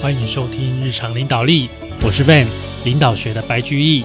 欢迎收听日常领导力，我是 Van 领导学的白居易。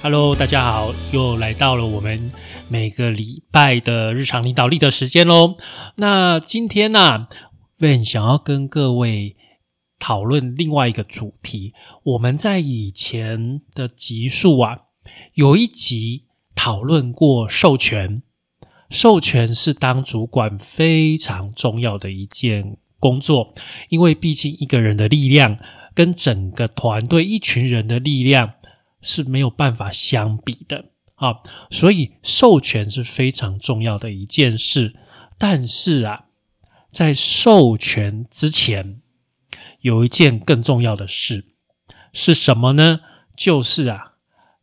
Hello，大家好，又来到了我们每个礼拜的日常领导力的时间喽。那今天呢，Van 想要跟各位讨论另外一个主题。我们在以前的集数啊，有一集讨论过授权，授权是当主管非常重要的一件。工作，因为毕竟一个人的力量跟整个团队一群人的力量是没有办法相比的啊，所以授权是非常重要的一件事。但是啊，在授权之前，有一件更重要的事是什么呢？就是啊，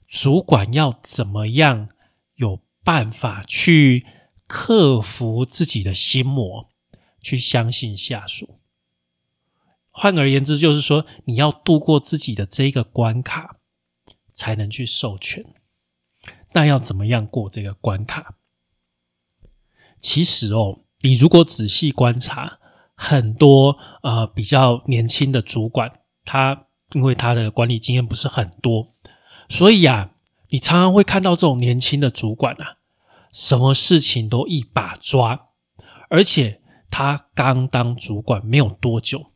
主管要怎么样有办法去克服自己的心魔。去相信下属，换而言之，就是说你要度过自己的这个关卡，才能去授权。那要怎么样过这个关卡？其实哦，你如果仔细观察，很多呃比较年轻的主管，他因为他的管理经验不是很多，所以啊，你常常会看到这种年轻的主管啊，什么事情都一把抓，而且。他刚当主管没有多久，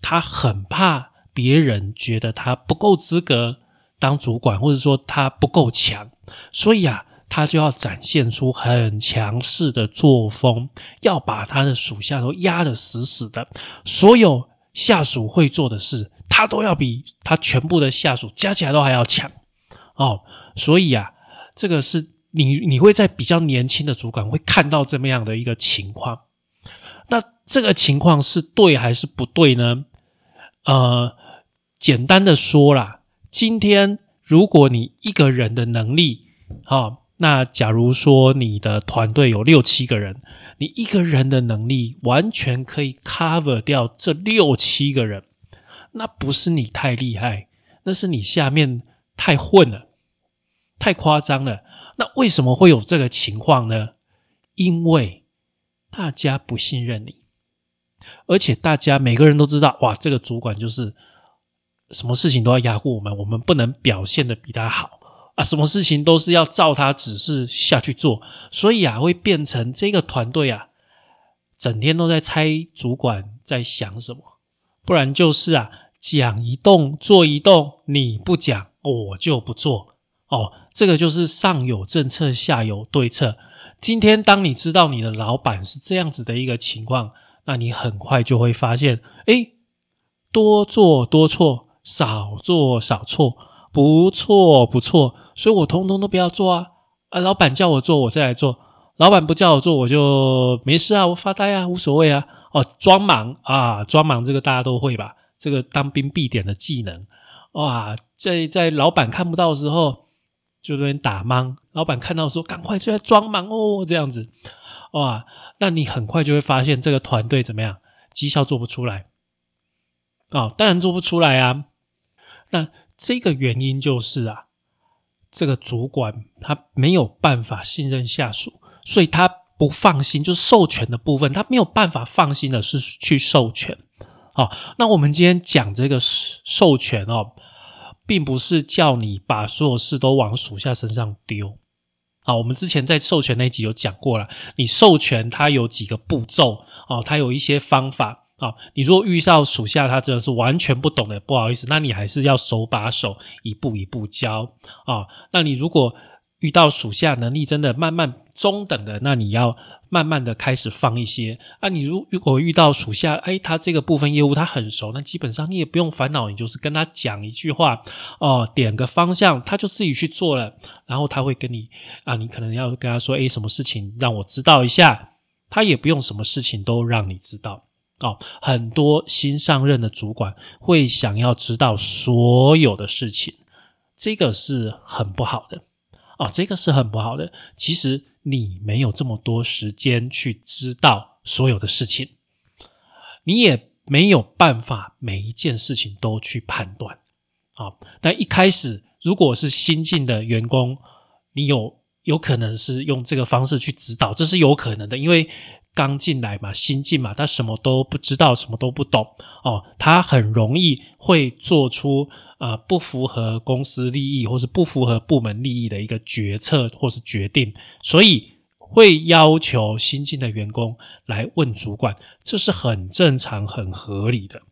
他很怕别人觉得他不够资格当主管，或者说他不够强，所以啊，他就要展现出很强势的作风，要把他的属下都压得死死的。所有下属会做的事，他都要比他全部的下属加起来都还要强哦。所以啊，这个是你你会在比较年轻的主管会看到这么样的一个情况。那这个情况是对还是不对呢？呃，简单的说啦，今天如果你一个人的能力，好，那假如说你的团队有六七个人，你一个人的能力完全可以 cover 掉这六七个人，那不是你太厉害，那是你下面太混了，太夸张了。那为什么会有这个情况呢？因为大家不信任你，而且大家每个人都知道，哇，这个主管就是什么事情都要压过我们，我们不能表现的比他好。啊，什么事情都是要照他指示下去做，所以啊，会变成这个团队啊，整天都在猜主管在想什么，不然就是啊，讲一动做一动，你不讲我就不做。哦，这个就是上有政策，下有对策。今天，当你知道你的老板是这样子的一个情况，那你很快就会发现，哎，多做多错，少做少错，不错不错，所以我通通都不要做啊！啊，老板叫我做，我再来做；老板不叫我做，我就没事啊，我发呆啊，无所谓啊。哦，装忙啊，装忙这个大家都会吧？这个当兵必点的技能，哇，在在老板看不到的时候。就那边打忙，老板看到说赶快就在装忙哦，这样子哇，那你很快就会发现这个团队怎么样，绩效做不出来啊，当然做不出来啊。那这个原因就是啊，这个主管他没有办法信任下属，所以他不放心，就是授权的部分，他没有办法放心的是去授权。好，那我们今天讲这个授权哦。并不是叫你把所有事都往属下身上丢啊！我们之前在授权那集有讲过了，你授权它有几个步骤啊，它有一些方法啊。你如果遇到属下他真的是完全不懂的，不好意思，那你还是要手把手一步一步教啊。那你如果遇到属下能力真的慢慢中等的，那你要。慢慢的开始放一些啊，你如如果遇到属下，哎，他这个部分业务他很熟，那基本上你也不用烦恼，你就是跟他讲一句话哦，点个方向，他就自己去做了，然后他会跟你啊，你可能要跟他说，哎，什么事情让我知道一下，他也不用什么事情都让你知道哦。很多新上任的主管会想要知道所有的事情，这个是很不好的啊，这个是很不好的，其实。你没有这么多时间去知道所有的事情，你也没有办法每一件事情都去判断。啊，但一开始如果是新进的员工，你有有可能是用这个方式去指导，这是有可能的，因为刚进来嘛，新进嘛，他什么都不知道，什么都不懂哦，他很容易会做出啊不符合公司利益或是不符合部门利益的一个决策或是决定，所以会要求新进的员工来问主管，这是很正常、很合理的。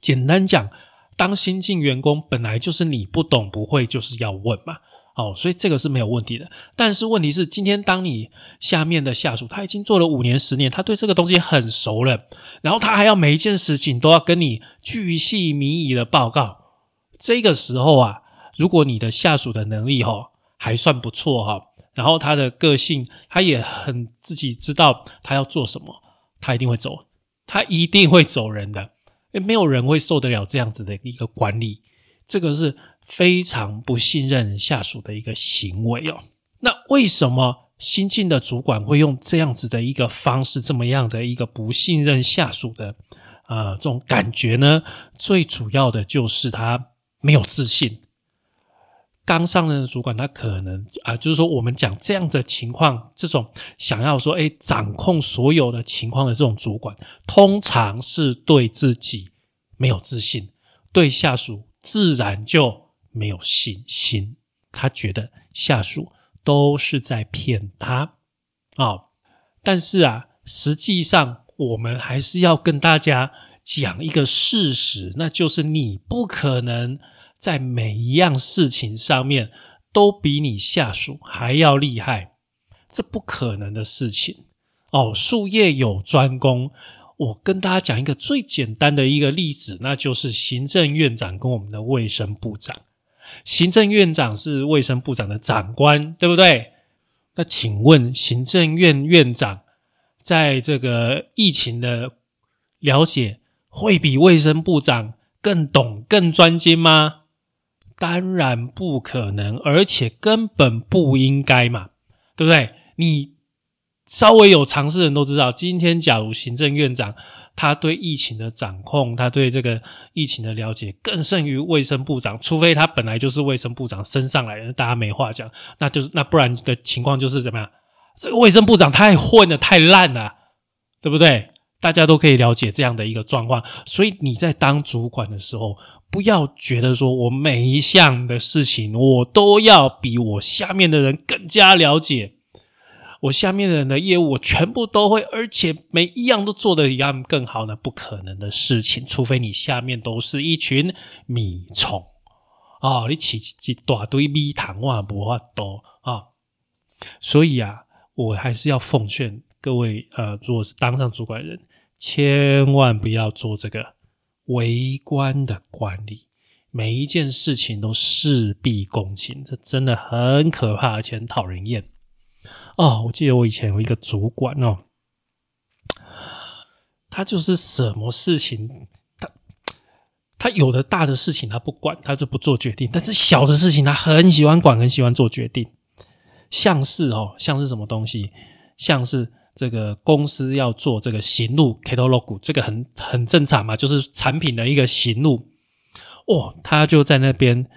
简单讲，当新进员工本来就是你不懂不会，就是要问嘛。哦，所以这个是没有问题的。但是问题是，今天当你下面的下属他已经做了五年、十年，他对这个东西很熟了，然后他还要每一件事情都要跟你巨细靡遗的报告。这个时候啊，如果你的下属的能力哈还算不错哈，然后他的个性他也很自己知道他要做什么，他一定会走，他一定会走人的，因为没有人会受得了这样子的一个管理。这个是。非常不信任下属的一个行为哦。那为什么新进的主管会用这样子的一个方式，这么样的一个不信任下属的啊这种感觉呢？最主要的就是他没有自信。刚上任的主管，他可能啊，就是说我们讲这样的情况，这种想要说哎掌控所有的情况的这种主管，通常是对自己没有自信，对下属自然就。没有信心，他觉得下属都是在骗他啊！但是啊，实际上我们还是要跟大家讲一个事实，那就是你不可能在每一样事情上面都比你下属还要厉害，这不可能的事情哦。术业有专攻，我跟大家讲一个最简单的一个例子，那就是行政院长跟我们的卫生部长。行政院长是卫生部长的长官，对不对？那请问行政院院长在这个疫情的了解，会比卫生部长更懂、更专精吗？当然不可能，而且根本不应该嘛，对不对？你稍微有常识的人都知道，今天假如行政院长。他对疫情的掌控，他对这个疫情的了解更胜于卫生部长，除非他本来就是卫生部长升上来的，大家没话讲，那就是那不然的情况就是怎么样？这个卫生部长太混了，太烂了，对不对？大家都可以了解这样的一个状况，所以你在当主管的时候，不要觉得说我每一项的事情我都要比我下面的人更加了解。我下面的人的业务我全部都会，而且每一样都做得比他们更好呢？不可能的事情，除非你下面都是一群米虫啊！你起一大堆米糖哇，不法多啊！所以啊，我还是要奉劝各位呃，如果是当上主管人，千万不要做这个围观的管理，每一件事情都事必躬亲，这真的很可怕，而且很讨人厌。哦，我记得我以前有一个主管哦，他就是什么事情，他他有的大的事情他不管，他就不做决定；但是小的事情他很喜欢管，很喜欢做决定。像是哦，像是什么东西，像是这个公司要做这个行路 catalog，这个很很正常嘛，就是产品的一个行路。哦，他就在那边。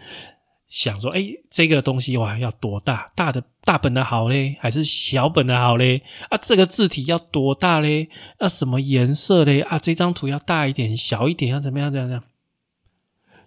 想说，哎，这个东西哇，要多大？大的大本的好嘞，还是小本的好嘞？啊，这个字体要多大嘞？啊，什么颜色嘞？啊，这张图要大一点、小一点，要怎么样？怎样？怎样？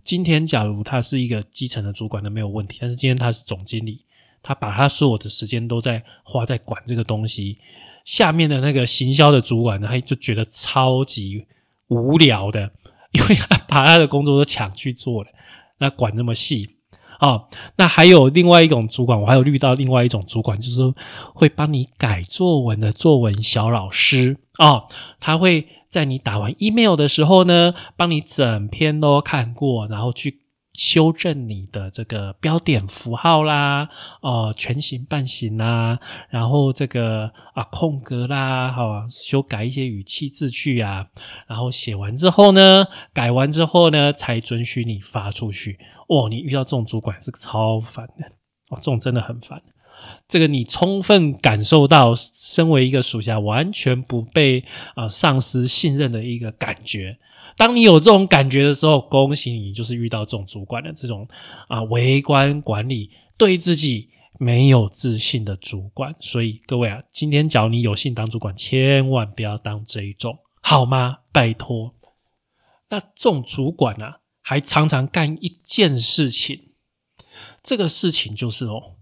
今天假如他是一个基层的主管，那没有问题。但是今天他是总经理，他把他所有的时间都在花在管这个东西。下面的那个行销的主管呢，他就觉得超级无聊的，因为他把他的工作都抢去做了，那管那么细。哦，那还有另外一种主管，我还有遇到另外一种主管，就是会帮你改作文的作文小老师哦，他会在你打完 email 的时候呢，帮你整篇都看过，然后去。修正你的这个标点符号啦，哦，全形半形啦，然后这个啊空格啦，哈，修改一些语气字句啊，然后写完之后呢，改完之后呢，才准许你发出去。哦，你遇到这种主管是超烦的，哦，这种真的很烦。这个你充分感受到身为一个属下完全不被啊上司信任的一个感觉。当你有这种感觉的时候，恭喜你，就是遇到这种主管的这种啊，微观管理，对自己没有自信的主管。所以各位啊，今天只要你有幸当主管，千万不要当这一种，好吗？拜托。那这种主管啊，还常常干一件事情，这个事情就是哦，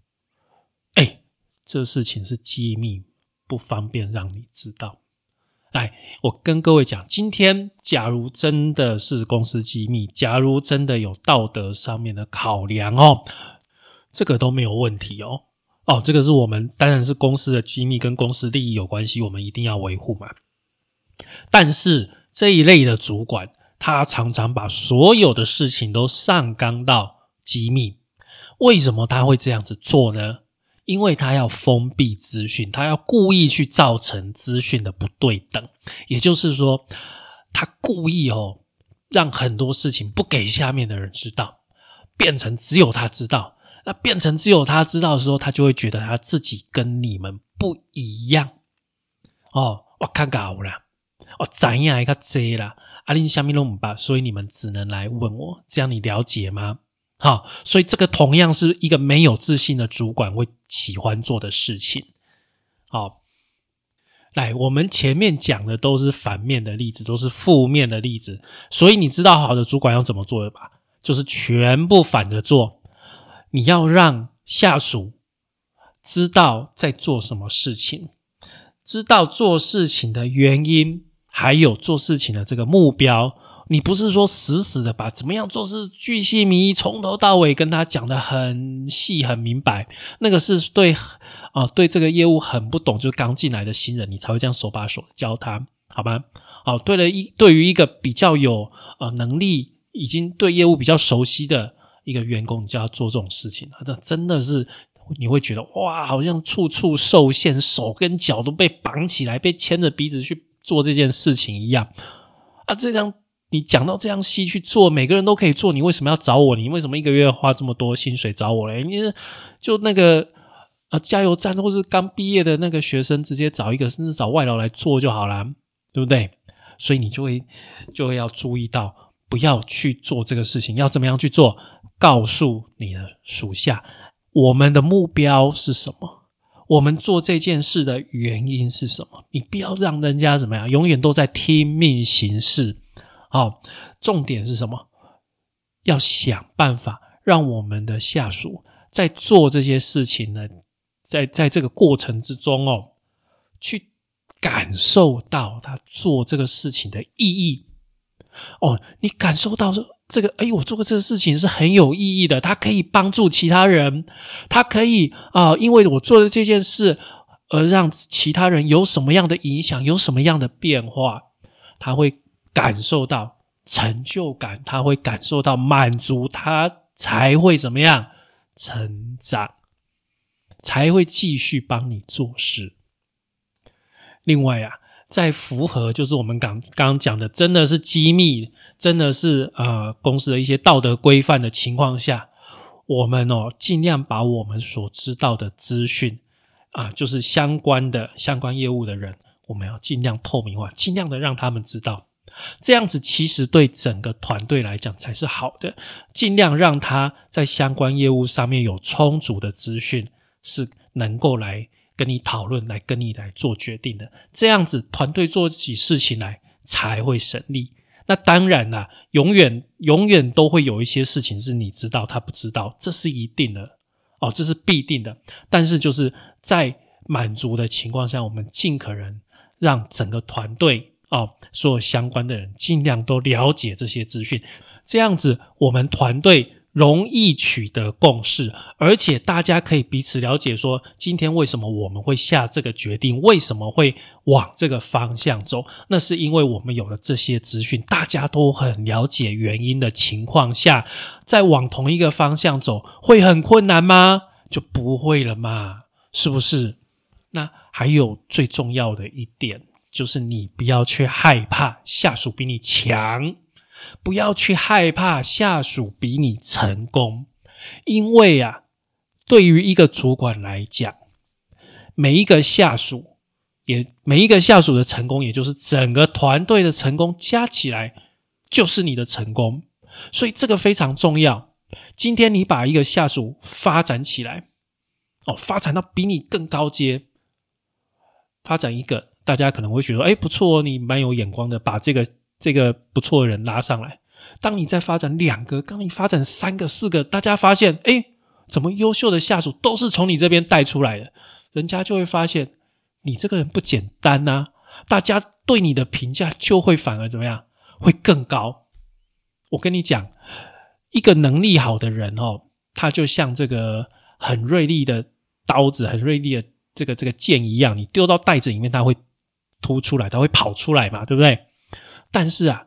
哎，这事情是机密，不方便让你知道。来，我跟各位讲，今天假如真的是公司机密，假如真的有道德上面的考量哦，这个都没有问题哦。哦，这个是我们当然是公司的机密，跟公司利益有关系，我们一定要维护嘛。但是这一类的主管，他常常把所有的事情都上纲到机密，为什么他会这样子做呢？因为他要封闭资讯，他要故意去造成资讯的不对等，也就是说，他故意哦，让很多事情不给下面的人知道，变成只有他知道。那变成只有他知道的时候，他就会觉得他自己跟你们不一样。哦，我看搞了，我怎样一个贼啦？阿林下面都唔把，所以你们只能来问我，这样你了解吗？好，所以这个同样是一个没有自信的主管会喜欢做的事情。好，来，我们前面讲的都是反面的例子，都是负面的例子，所以你知道好的主管要怎么做的吧？就是全部反着做。你要让下属知道在做什么事情，知道做事情的原因，还有做事情的这个目标。你不是说死死的把怎么样做事巨细靡遗，从头到尾跟他讲的很细很明白，那个是对啊，对这个业务很不懂，就刚进来的新人，你才会这样手把手教他，好吧？哦，对了一对于一个比较有呃能力，已经对业务比较熟悉的一个员工，你就要做这种事情，这真的是你会觉得哇，好像处处受限，手跟脚都被绑起来，被牵着鼻子去做这件事情一样啊，这样。你讲到这样细去做，每个人都可以做，你为什么要找我？你为什么一个月花这么多薪水找我嘞？你就那个啊，加油站或是刚毕业的那个学生，直接找一个，甚至找外劳来做就好了，对不对？所以你就会就会要注意到，不要去做这个事情。要怎么样去做？告诉你的属下，我们的目标是什么？我们做这件事的原因是什么？你不要让人家怎么样，永远都在听命行事。好，重点是什么？要想办法让我们的下属在做这些事情呢，在在这个过程之中哦，去感受到他做这个事情的意义。哦，你感受到这这个，哎，我做过这个事情是很有意义的，它可以帮助其他人，它可以啊，因为我做的这件事而让其他人有什么样的影响，有什么样的变化，他会。感受到成就感，他会感受到满足，他才会怎么样成长，才会继续帮你做事。另外啊，在符合就是我们刚刚讲的，真的是机密，真的是呃公司的一些道德规范的情况下，我们哦尽量把我们所知道的资讯啊，就是相关的相关业务的人，我们要尽量透明化，尽量的让他们知道。这样子其实对整个团队来讲才是好的，尽量让他在相关业务上面有充足的资讯，是能够来跟你讨论、来跟你来做决定的。这样子团队做起事情来才会省力。那当然啦，永远永远都会有一些事情是你知道他不知道，这是一定的哦，这是必定的。但是就是在满足的情况下，我们尽可能让整个团队。哦，所有相关的人尽量都了解这些资讯，这样子我们团队容易取得共识，而且大家可以彼此了解，说今天为什么我们会下这个决定，为什么会往这个方向走？那是因为我们有了这些资讯，大家都很了解原因的情况下，再往同一个方向走，会很困难吗？就不会了嘛，是不是？那还有最重要的一点。就是你不要去害怕下属比你强，不要去害怕下属比你成功，因为啊，对于一个主管来讲，每一个下属也每一个下属的成功，也就是整个团队的成功加起来，就是你的成功。所以这个非常重要。今天你把一个下属发展起来，哦，发展到比你更高阶，发展一个，大家可能会觉得，哎，不错哦，你蛮有眼光的，把这个这个不错的人拉上来。当你再发展两个，当你发展三个、四个，大家发现，哎，怎么优秀的下属都是从你这边带出来的？人家就会发现你这个人不简单呐，大家对你的评价就会反而怎么样？会更高。我跟你讲，一个能力好的人哦，他就像这个很锐利的刀子，很锐利的这个这个剑一样，你丢到袋子里面，他会突出来，它会跑出来嘛，对不对？但是啊，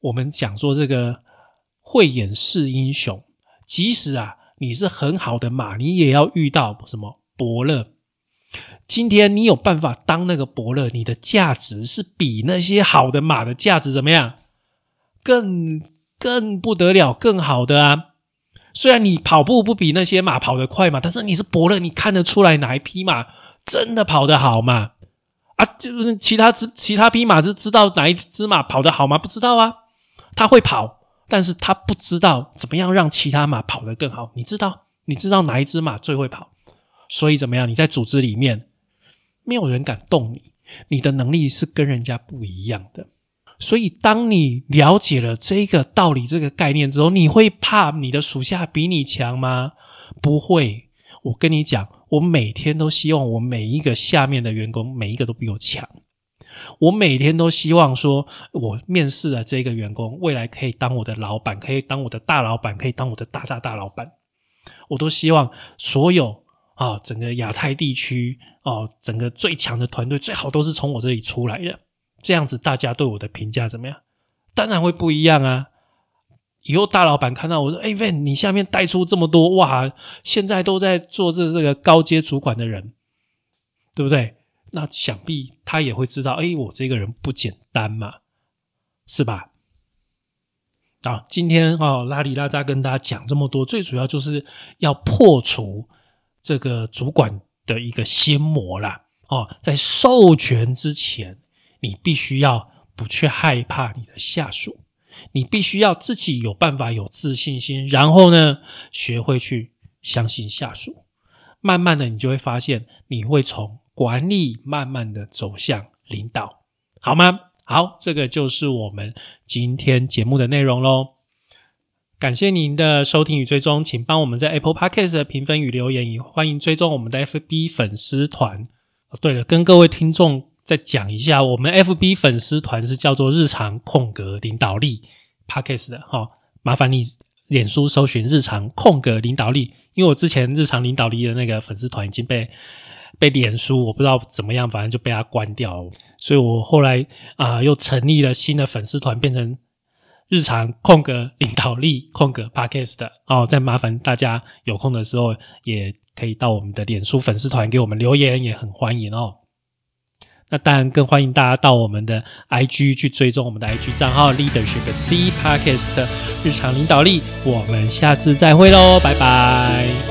我们讲说这个慧眼识英雄，即使啊你是很好的马，你也要遇到什么伯乐。今天你有办法当那个伯乐，你的价值是比那些好的马的价值怎么样？更更不得了，更好的啊！虽然你跑步不比那些马跑得快嘛，但是你是伯乐，你看得出来哪一匹马真的跑得好嘛？啊，就是其他只其他匹马是知道哪一只马跑得好吗？不知道啊，他会跑，但是他不知道怎么样让其他马跑得更好。你知道？你知道哪一只马最会跑？所以怎么样？你在组织里面。没有人敢动你，你的能力是跟人家不一样的。所以，当你了解了这个道理、这个概念之后，你会怕你的属下比你强吗？不会。我跟你讲，我每天都希望我每一个下面的员工每一个都比我强。我每天都希望说，我面试的这个员工未来可以当我的老板，可以当我的大老板，可以当我的大大大老板。我都希望所有。啊，整个亚太地区哦，整个最强的团队最好都是从我这里出来的，这样子大家对我的评价怎么样？当然会不一样啊！以后大老板看到我说：“哎，Van，你下面带出这么多哇，现在都在做这这个高阶主管的人，对不对？”那想必他也会知道，哎，我这个人不简单嘛，是吧？啊，今天哦，拉里拉扎跟大家讲这么多，最主要就是要破除。这个主管的一个心魔啦，哦，在授权之前，你必须要不去害怕你的下属，你必须要自己有办法、有自信心，然后呢，学会去相信下属。慢慢的，你就会发现，你会从管理慢慢的走向领导，好吗？好，这个就是我们今天节目的内容喽。感谢您的收听与追踪，请帮我们在 Apple Podcast 的评分与留言，也欢迎追踪我们的 FB 粉丝团。对了，跟各位听众再讲一下，我们 FB 粉丝团是叫做“日常空格领导力 Podcast” 的哈，麻烦你脸书搜寻“日常空格领导力”，因为我之前“日常领导力”的那个粉丝团已经被被脸书我不知道怎么样，反正就被它关掉了，所以我后来啊又成立了新的粉丝团，变成。日常空格领导力空格 podcast 哦，再麻烦大家有空的时候也可以到我们的脸书粉丝团给我们留言，也很欢迎哦。那当然更欢迎大家到我们的 IG 去追踪我们的 IG 账号 leadership C podcast 日常领导力。我们下次再会喽，拜拜。